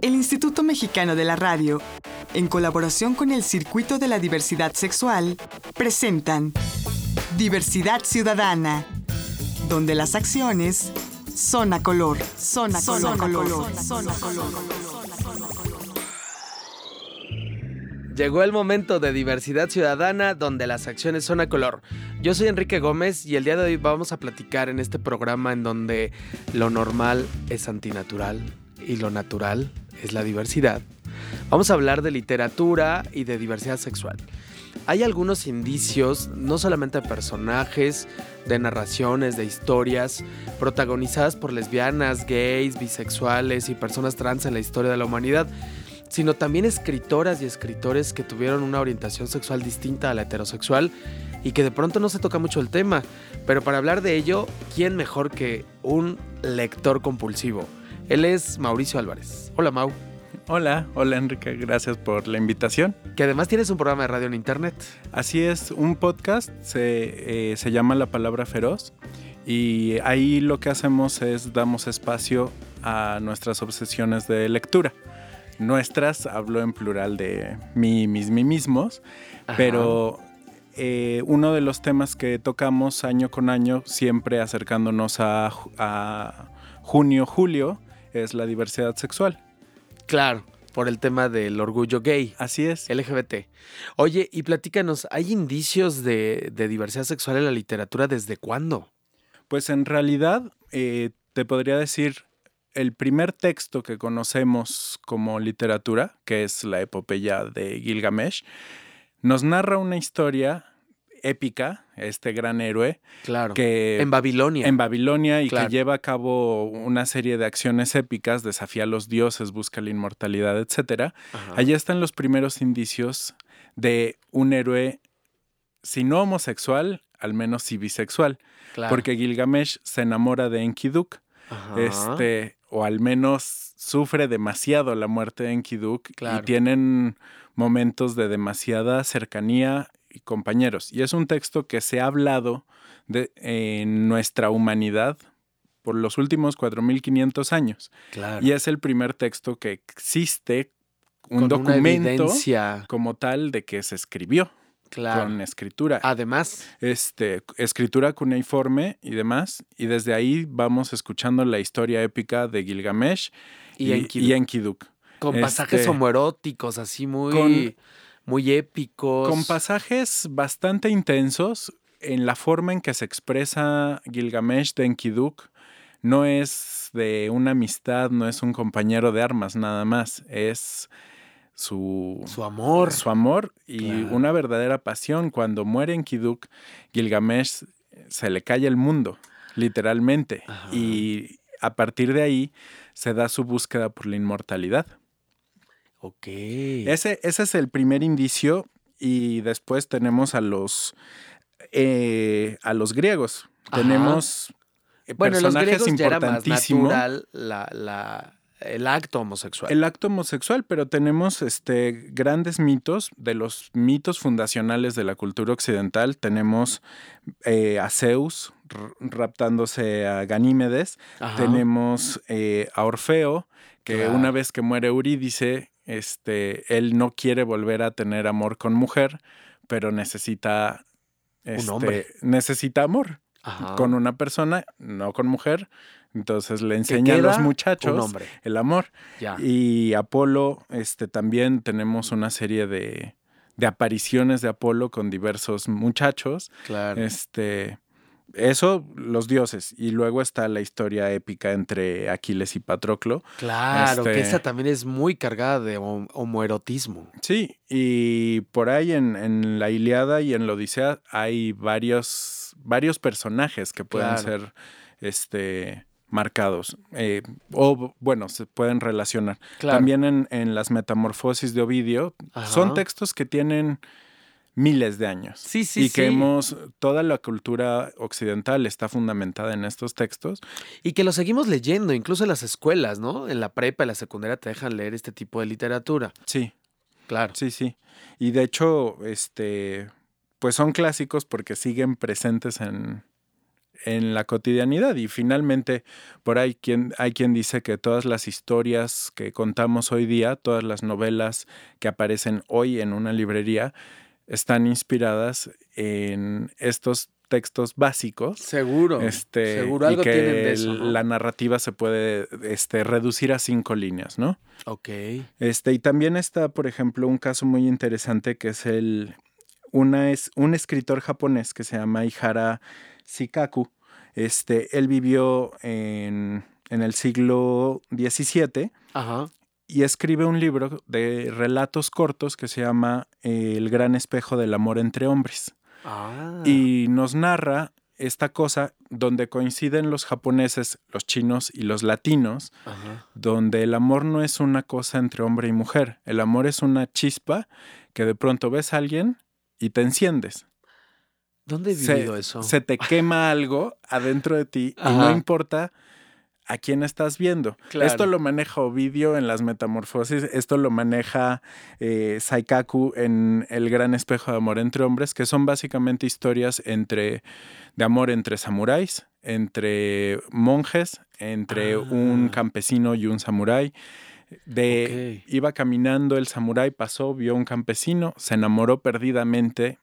El Instituto Mexicano de la Radio, en colaboración con el Circuito de la Diversidad Sexual, presentan Diversidad Ciudadana, donde las acciones son a color, son a color, color, son a color. Llegó el momento de diversidad ciudadana donde las acciones son a color. Yo soy Enrique Gómez y el día de hoy vamos a platicar en este programa en donde lo normal es antinatural y lo natural es la diversidad. Vamos a hablar de literatura y de diversidad sexual. Hay algunos indicios, no solamente de personajes, de narraciones, de historias, protagonizadas por lesbianas, gays, bisexuales y personas trans en la historia de la humanidad, sino también escritoras y escritores que tuvieron una orientación sexual distinta a la heterosexual y que de pronto no se toca mucho el tema. Pero para hablar de ello, ¿quién mejor que un lector compulsivo? Él es Mauricio Álvarez. Hola Mau. Hola, hola Enrique, gracias por la invitación. Que además tienes un programa de radio en internet. Así es, un podcast, se, eh, se llama La Palabra Feroz y ahí lo que hacemos es damos espacio a nuestras obsesiones de lectura nuestras, hablo en plural de mí, mis, mí mismos, pero eh, uno de los temas que tocamos año con año, siempre acercándonos a, junio, julio, es la diversidad sexual. Claro por el tema del orgullo gay. Así es. LGBT. Oye, y platícanos, ¿hay indicios de, diversidad sexual en la literatura desde cuándo? Pues en realidad, eh, te podría decir el primer texto que conocemos como literatura, que es la epopeya de Gilgamesh, nos narra una historia épica, este gran héroe. Claro. Que, en Babilonia. En Babilonia y que lleva a cabo una serie de acciones épicas, desafía a los dioses, busca la inmortalidad, etc. Allí están los primeros indicios de un héroe, si no homosexual, al menos si bisexual. Porque Gilgamesh se enamora de Enkiduk. Este, o al menos sufre demasiado la muerte de Enkiduk y tienen momentos de demasiada cercanía y compañeros. Y es un texto que se ha hablado de, en nuestra humanidad por los últimos 4.500 años. Y es el primer texto que existe, un documento como tal de que se escribió con escritura. Además. Este, escritura cuneiforme y demás. Y desde ahí vamos escuchando la historia épica de Gilgamesh y, Enkiduk. Con pasajes este, homoeróticos, así muy, muy épicos. Con pasajes bastante intensos en la forma en que se expresa Gilgamesh de Enkiduk. No es de una amistad, no es un compañero de armas nada más. Es su, su amor. Su amor y una verdadera pasión. Cuando muere en Kiduk, Gilgamesh se le cae el mundo, literalmente. Y a partir de ahí se da su búsqueda por la inmortalidad. Ok. Ese, ese es el primer indicio. Y después tenemos a los, eh, a los griegos. Tenemos bueno, personajes los importantísimos. la, la el acto homosexual. El acto homosexual, pero tenemos este, grandes mitos, de los mitos fundacionales de la cultura occidental, tenemos eh, a Zeus raptándose a Ganímedes, tenemos eh, a Orfeo, que una vez que muere Eurídice, este, él no quiere volver a tener amor con mujer, pero necesita, este, necesita amor con una persona, no con mujer entonces le enseña a los muchachos el amor. Y Apolo, este, también tenemos una serie de, de, apariciones de Apolo con diversos muchachos. Claro. Este, eso, los dioses. Y luego está la historia épica entre Aquiles y Patroclo. Claro, que este esa también es muy cargada de homoerotismo. Sí, y por ahí en, en, la Iliada y en la Odisea hay varios, varios personajes que pueden ser este marcados. Eh, o bueno, se pueden relacionar. También en, las metamorfosis de Ovidio, son textos que tienen miles de años. Sí, sí, y que hemos, toda la cultura occidental está fundamentada en estos textos. Y que lo seguimos leyendo, incluso en las escuelas, ¿no? En la prepa, en la secundaria te dejan leer este tipo de literatura. Sí. Claro. Sí, sí. Y de hecho, este, pues son clásicos porque siguen presentes en, en la cotidianidad. Y finalmente, por ahí quien, hay quien dice que todas las historias que contamos hoy día, todas las novelas que aparecen hoy en una librería, están inspiradas en estos textos básicos. Seguro. Este, seguro algo y que tienen de eso. ¿no? la narrativa se puede este, reducir a cinco líneas, ¿no? Ok. Este, y también está, por ejemplo, un caso muy interesante que es el. Una es un escritor japonés que se llama Ihara Shikaku. Este, él vivió en, en el siglo XVII Ajá. Y escribe un libro de relatos cortos que se llama eh, El gran espejo del amor entre hombres. Ah. Y nos narra esta cosa donde coinciden los japoneses, los chinos y los latinos, Ajá. donde el amor no es una cosa entre hombre y mujer. El amor es una chispa que de pronto ves a alguien y te enciendes. ¿Dónde he Se, vivido eso? se te quema algo adentro de ti y no importa a quién estás viendo. Claro. Esto lo maneja Ovidio en las metamorfosis, esto lo maneja eh, Saikaku en El gran espejo de amor entre hombres, que son básicamente historias entre de amor entre samuráis, entre monjes, entre un Ah. campesino y un samurái. De iba caminando el samurái, pasó, vio un campesino, se enamoró perdidamente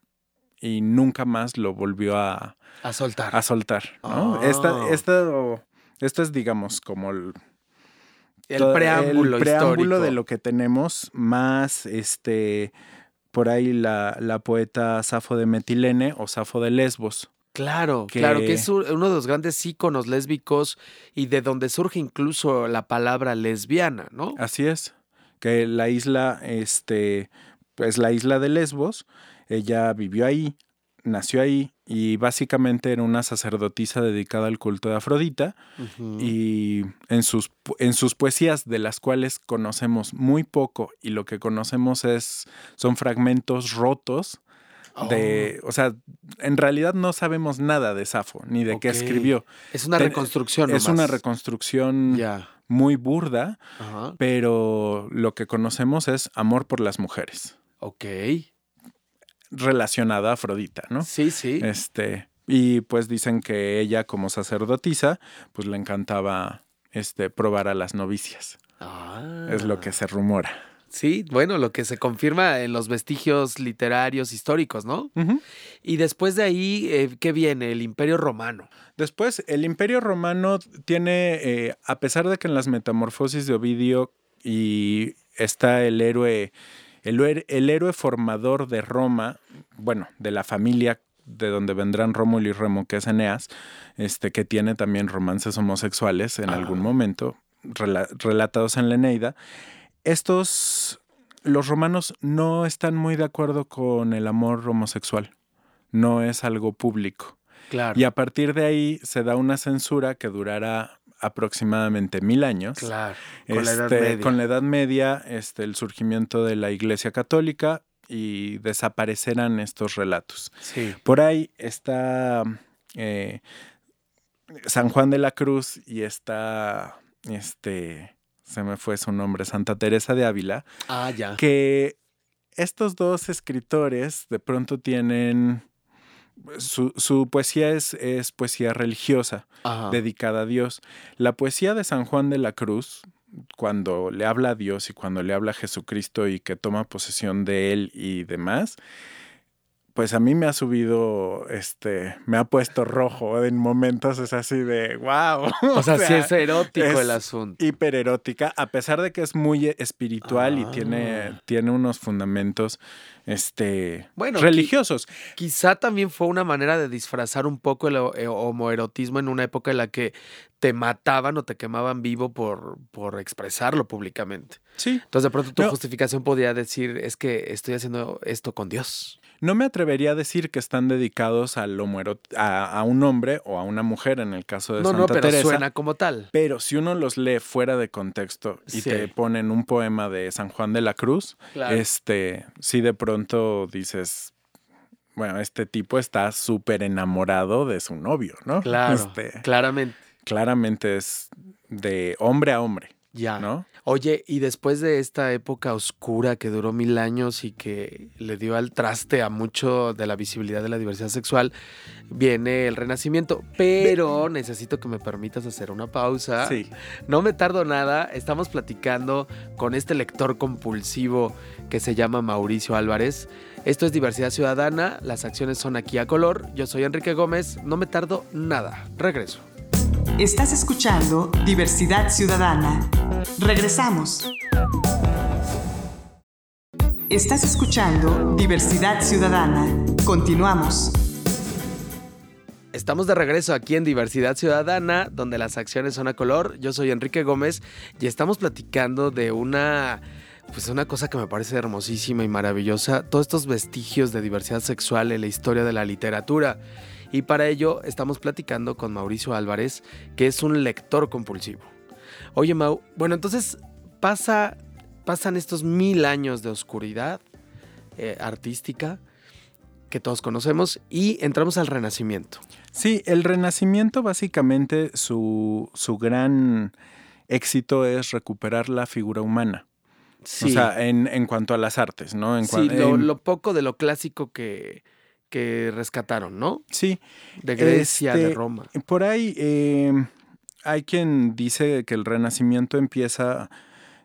y nunca más lo volvió a, A soltar. a soltar. ¿no? Ah. Esta, esto, esto es, digamos, como el, el todo- preámbulo el preámbulo histórico. de lo que tenemos, más este por ahí la, la poeta Safo de Metilene o Safo de Lesbos. Claro, que- claro, que es uno de los grandes íconos lésbicos y de donde surge incluso la palabra lesbiana, ¿no? Así es. Que la isla, este, pues la isla de Lesbos, ella vivió ahí, nació ahí y básicamente era una sacerdotisa dedicada al culto de Afrodita. Y en sus, en sus poesías de las cuales conocemos muy poco y lo que conocemos es son fragmentos rotos de, o sea, en realidad no sabemos nada de Safo ni de qué escribió. Oh, es una reconstrucción. Es una reconstrucción Ya. muy burda, pero lo que conocemos es amor por las mujeres, Ok. Relacionada a Afrodita, ¿no? Sí, sí. Este, y pues dicen que ella como sacerdotisa, pues le encantaba este probar a las novicias. Ah. Es lo que se rumora. Sí, bueno, lo que se confirma en los vestigios literarios históricos, ¿no? Y después de ahí, eh, ¿qué viene? El Imperio Romano. Después, el Imperio Romano tiene, eh, a pesar de que en las metamorfosis de Ovidio y está el héroe, el, hér- el héroe formador de Roma, bueno, de la familia de donde vendrán Rómulo y Remo, que es Eneas, este, que tiene también romances homosexuales en Ah. algún momento, rela- relatados en la Eneida. Estos, los romanos no están muy de acuerdo con el amor homosexual. No es algo público. Claro. Y a partir de ahí se da una censura que durará aproximadamente mil años. Claro. Con la Edad Este, Media. con la Edad Media, este, el surgimiento de la Iglesia Católica y desaparecerán estos relatos. Sí. Por ahí está eh, San Juan de la Cruz y está, este, se me fue su nombre, Santa Teresa de Ávila, Ah, ya. que estos dos escritores de pronto tienen... Su, su poesía es, es poesía religiosa, Ajá. dedicada a Dios. La poesía de San Juan de la Cruz, cuando le habla a Dios y cuando le habla a Jesucristo y que toma posesión de él y demás, pues a mí me ha subido, este, me ha puesto rojo en momentos, es así de, wow. O sea, sí es erótico es- el asunto. hipererótica, a pesar de que es muy espiritual y Ah. tiene, tiene unos fundamentos este, Bueno, religiosos. Quizá también fue una manera de disfrazar un poco el eh, homoerotismo en una época en la que te mataban o te quemaban vivo por, por expresarlo públicamente. Sí. Entonces, de pronto tu No. justificación podría decir, es que estoy haciendo esto con Dios. No me atrevería a decir que están dedicados al homoerot- a, a un hombre o a una mujer en el caso de No, Santa no, pero Teresa. suena como tal. Pero si uno los lee fuera de contexto y Sí. te ponen un poema de San Juan de la Cruz, Claro. este, sí de pronto dices, bueno, este tipo está súper enamorado de su novio, ¿no? Claro, Este, claramente. claramente es de hombre a hombre. Ya. ¿no? Oye, y después de esta época oscura que duró mil años y que le dio al traste a mucho de la visibilidad de la diversidad sexual, viene el renacimiento. Pero necesito que me permitas hacer una pausa. Sí. No me tardo nada, estamos platicando con este lector compulsivo que se llama Mauricio Álvarez. Esto es Diversidad Ciudadana, las acciones son aquí a color. Yo soy Enrique Gómez, no me tardo nada. Regreso. Estás escuchando Diversidad Ciudadana. Regresamos. Estás escuchando Diversidad Ciudadana. Continuamos. Estamos de regreso aquí en Diversidad Ciudadana, donde las acciones son a color. Yo soy Enrique Gómez y estamos platicando de una pues una cosa que me parece hermosísima y maravillosa, todos estos vestigios de diversidad sexual en la historia de la literatura. Y para ello estamos platicando con Mauricio Álvarez, que es un lector compulsivo. Oye, Mau, bueno, entonces pasa, pasan estos mil años de oscuridad eh, artística que todos conocemos y entramos al Renacimiento. Sí, el Renacimiento básicamente su, su gran éxito es recuperar la figura humana. Sí. O sea, en, en, cuanto a las artes, ¿no? En sí, lo, lo, poco de lo clásico que, que rescataron, ¿no? Sí. De Grecia, este, de Roma. Por ahí eh, hay quien dice que el Renacimiento empieza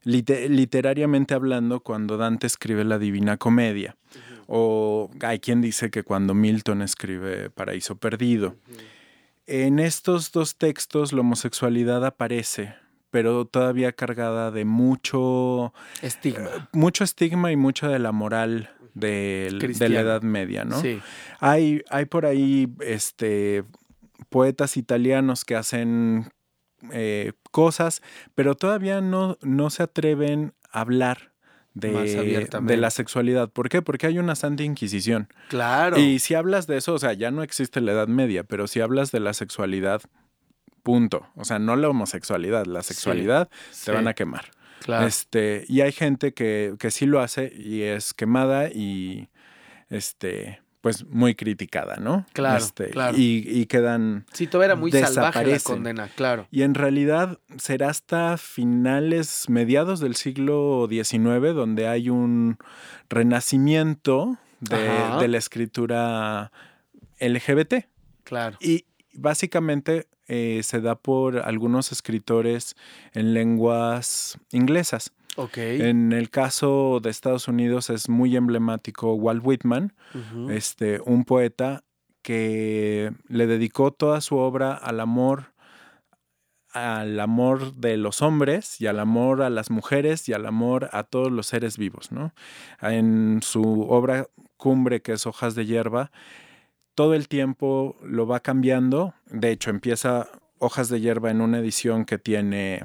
liter literariamente hablando cuando Dante escribe la Divina Comedia. Uh -huh. O hay quien dice que cuando Milton escribe Paraíso Perdido. Uh -huh. En estos dos textos la homosexualidad aparece, pero todavía cargada de mucho estigma. Eh, mucho estigma y mucho de la moral de, de, la Edad Media, ¿no? Sí. Hay, hay por ahí este, poetas italianos que hacen eh, cosas, pero todavía no, no se atreven a hablar de, de, la sexualidad. ¿Por qué? Porque hay una santa inquisición. Claro. Y si hablas de eso, o sea, ya no existe la Edad Media, pero si hablas de la sexualidad, punto. O sea, no la homosexualidad, la sexualidad sí, te sí. van a quemar. Claro. Este, y hay gente que, que sí lo hace y es quemada y este pues muy criticada, ¿no? Claro, este, claro. Y, y, quedan Sí, todo era muy salvaje la condena, claro. Y en realidad será hasta finales, mediados del siglo XIX, donde hay un renacimiento de, de la escritura LGBT. Claro. Y básicamente eh, se da por algunos escritores en lenguas inglesas. Okay. En el caso de Estados Unidos es muy emblemático Walt Whitman, uh -huh. este, un poeta que le dedicó toda su obra al amor, al amor de los hombres y al amor a las mujeres y al amor a todos los seres vivos. ¿no? En su obra cumbre, que es Hojas de Hierba, todo el tiempo lo va cambiando. De hecho, empieza Hojas de Hierba en una edición que tiene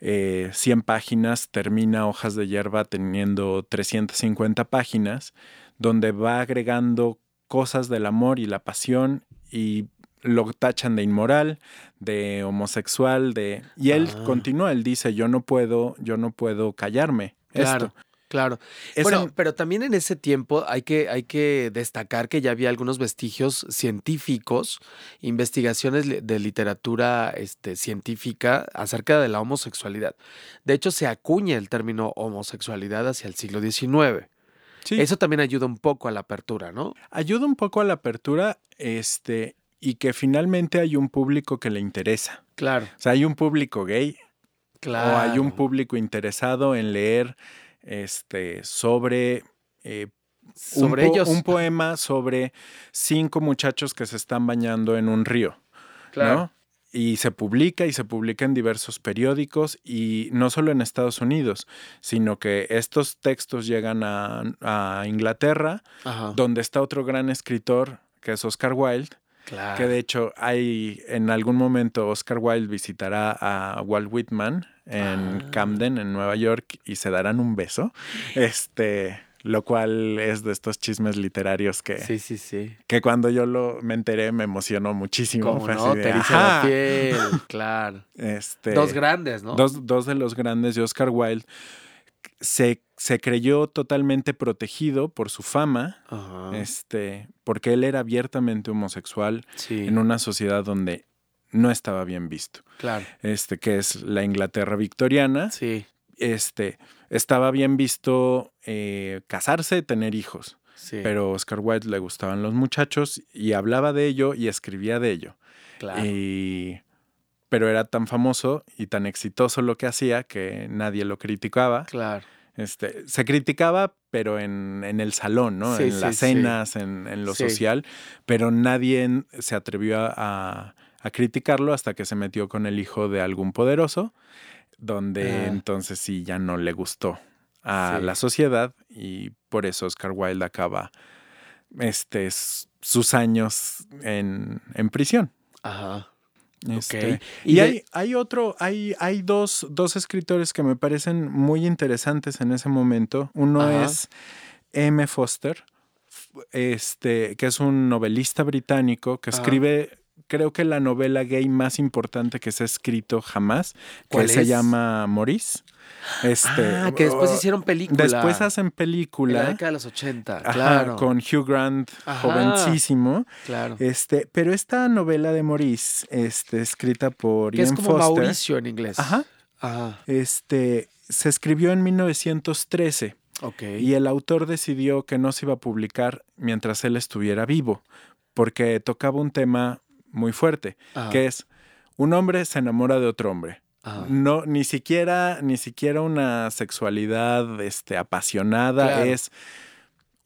eh, 100 páginas, termina Hojas de Hierba teniendo 350 páginas, donde va agregando cosas del amor y la pasión y lo tachan de inmoral, de homosexual, de y él ah. continúa, él dice, yo no puedo, yo no puedo callarme. Claro. Esto. Claro. Bueno, en- pero también en ese tiempo hay que, hay que destacar que ya había algunos vestigios científicos, investigaciones de literatura este, científica acerca de la homosexualidad. De hecho, se acuña el término homosexualidad hacia el siglo XIX. Sí. Eso también ayuda un poco a la apertura, ¿no? ayuda un poco a la apertura, este, y que finalmente hay un público que le interesa. Claro, O sea, hay un público gay claro. o hay un público interesado en leer este, sobre eh, un sobre po- ellos. un poema sobre cinco muchachos que se están bañando en un río. Claro. ¿no? Y se publica y se publica en diversos periódicos y no solo en Estados Unidos, sino que estos textos llegan a, a Inglaterra, Ajá. donde está otro gran escritor que es Oscar Wilde, Claro. que de hecho hay en algún momento Oscar Wilde visitará a Walt Whitman en Ah. Camden, en Nueva York, y se darán un beso. Este, lo cual es de estos chismes literarios que, Sí, sí, sí. que cuando yo lo me enteré me emocionó muchísimo. Como no, de, te la piel, claro. Este, Dos grandes, ¿no? dos, dos de los grandes de Oscar Wilde. Se, se creyó totalmente protegido por su fama, Ajá. este, porque él era abiertamente homosexual sí. en una sociedad donde no estaba bien visto. Claro. Este, que es la Inglaterra victoriana. Sí. Este, estaba bien visto eh, casarse, tener hijos. Sí. Pero a Oscar Wilde le gustaban los muchachos y hablaba de ello y escribía de ello. claro. Y- pero era tan famoso y tan exitoso lo que hacía que nadie lo criticaba. Claro. Este, se criticaba, pero en, en el salón, ¿no? Sí, en sí, las sí. cenas, en, en lo Sí. social, pero nadie se atrevió a, a- a criticarlo hasta que se metió con el hijo de algún poderoso, donde Ah. entonces sí ya no le gustó a la sociedad y por eso Oscar Wilde acaba este, sus años en, en prisión. Ajá. Este, Ok. Y, de- hay, hay otro, hay, hay dos, dos escritores que me parecen muy interesantes en ese momento. Uno Ajá. es M. Foster, este, que es un novelista británico que Ajá. escribe, creo que la novela gay más importante que se ha escrito jamás, que ¿Cuál se es? llama Maurice. Este, ah, que después hicieron película. Después hacen En la película. década de los 80. ajá, claro. con Hugh Grant, Ajá. jovencísimo. Claro. Este, pero esta novela de Maurice, este, escrita por que es Ian como Foster, Mauricio en inglés. Ajá. Ajá. este, se escribió en 1913 Ok. y el autor decidió que no se iba a publicar mientras él estuviera vivo, porque tocaba un tema muy fuerte, Ajá. que es un hombre se enamora de otro hombre. Ajá. No, ni siquiera, ni siquiera una sexualidad este, apasionada, Claro. es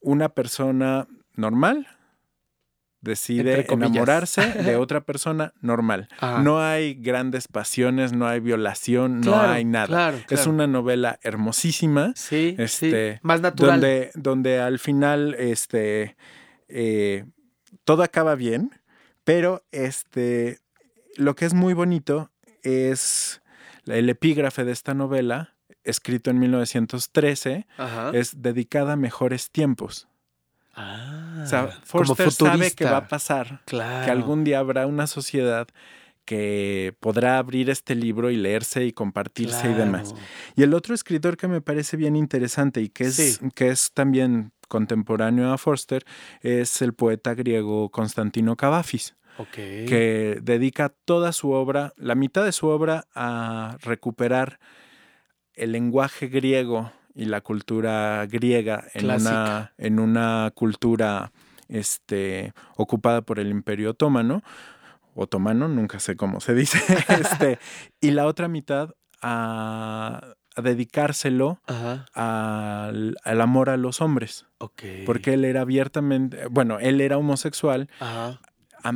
una persona normal, decide enamorarse de otra persona normal. Ajá. No hay grandes pasiones, no hay violación, no hay nada. claro, Es una novela hermosísima, Sí, este, sí. Más natural. donde, donde al final este, eh, todo acaba bien, pero este, lo que es muy bonito es el epígrafe de esta novela, escrito en 1913, Ajá. es dedicada a mejores tiempos. Ah, o sea, Forster sabe que va a pasar, Claro. que algún día habrá una sociedad que podrá abrir este libro y leerse y compartirse y demás. Y el otro escritor que me parece bien interesante y que es, Sí. que es también contemporáneo a Forster es el poeta griego Constantino Cavafis, Que dedica toda su obra, la mitad de su obra, a recuperar el lenguaje griego y la cultura griega en, una, en una cultura este, ocupada por el Imperio Otomano. Otomano, nunca sé cómo se dice. este, y la otra mitad a, a dedicárselo al, al amor a los hombres. Porque él era abiertamente, bueno, él era homosexual, Ajá.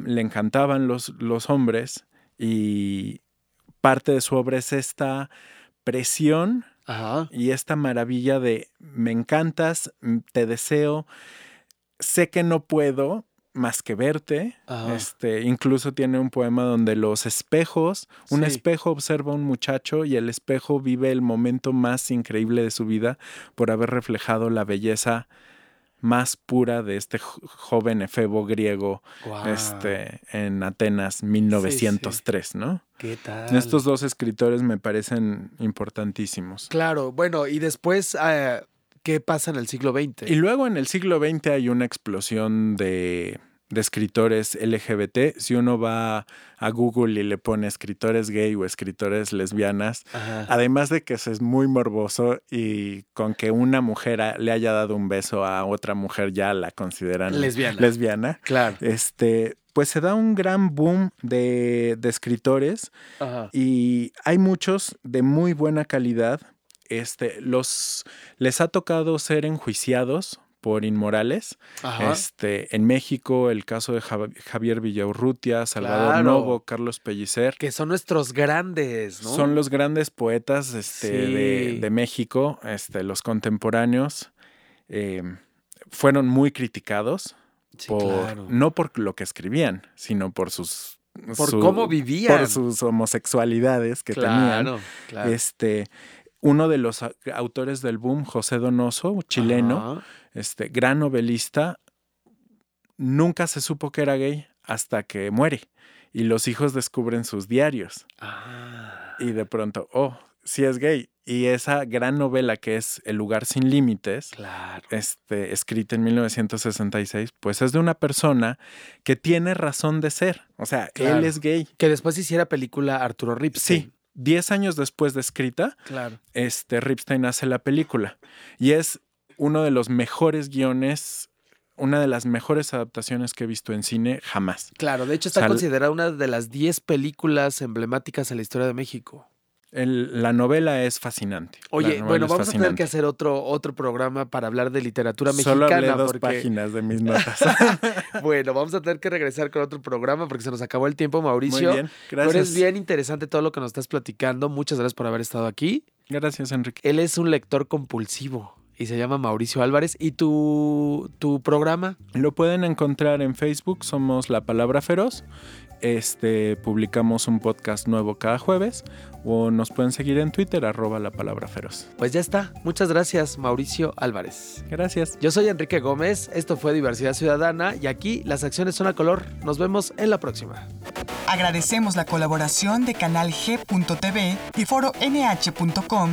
Le encantaban los, los hombres y parte de su obra es esta presión Ajá. y esta maravilla de me encantas, te deseo, sé que no puedo más que verte. Ajá. Este, incluso tiene un poema donde los espejos, un Sí. espejo observa a un muchacho y el espejo vive el momento más increíble de su vida por haber reflejado la belleza más pura de este jo- joven efebo griego este, en Atenas 1903, ¿no? ¿Qué tal? Estos dos escritores me parecen importantísimos. Claro, bueno, y después, eh, ¿qué pasa en el siglo XX? Y luego en el siglo XX hay una explosión de, de escritores LGBT. Si uno va a Google y le pone escritores gay o escritores lesbianas, Ajá. además de que eso es muy morboso y con que una mujer a- le haya dado un beso a otra mujer ya la consideran Lesbiana. lesbiana, Claro. este, pues se da un gran boom de, de escritores Ajá. y hay muchos de muy buena calidad. Este, los les ha tocado ser enjuiciados por inmorales. Ajá. Este, en México, el caso de Jav- Javier Villaurrutia, Salvador Claro. Novo, Carlos Pellicer. Que son nuestros grandes, ¿no? Son los grandes poetas este, de, Sí. de México, este, los contemporáneos. eh, fueron muy criticados, Sí, por, claro. no por lo que escribían, sino por sus... Por su- cómo vivían. Por sus homosexualidades que tenían. claro, claro. Este, uno de los autores del boom, José Donoso, chileno, Ajá. Este, gran novelista, nunca se supo que era gay hasta que muere. Y los hijos descubren sus diarios. Ah. Y de pronto, oh, sí es gay. Y esa gran novela que es El lugar sin límites, Claro. este, escrita en 1966, pues es de una persona que tiene razón de ser. O sea, Claro. él es gay. Que después hiciera película Arturo Ripstein. Sí, diez años después de escrita, Claro. este, Ripstein hace la película. Y es uno de los mejores guiones, una de las mejores adaptaciones que he visto en cine jamás. Claro, de hecho está considerada una de las 10 películas emblemáticas en la historia de México. El- la novela es fascinante. Oye, bueno, vamos a tener que hacer otro, otro programa para hablar de literatura Solo hablé mexicana. dos porque, páginas de mis notas. bueno, vamos a tener que regresar con otro programa porque se nos acabó el tiempo, Mauricio. Muy bien, Pero gracias. es bien interesante todo lo que nos estás platicando. Muchas gracias por haber estado aquí. Gracias, Enrique. Él es un lector compulsivo y se llama Mauricio Álvarez. ¿Y tu, tu programa? Lo pueden encontrar en Facebook, somos La Palabra Feroz. Este, publicamos un podcast nuevo cada jueves o nos pueden seguir en Twitter, arroba La Palabra Feroz. Pues ya está. Muchas gracias, Mauricio Álvarez. Gracias. Yo soy Enrique Gómez, esto fue Diversidad Ciudadana y aquí las acciones son a color. Nos vemos en la próxima. Agradecemos la colaboración de Canal G.tv y Foro NH.com.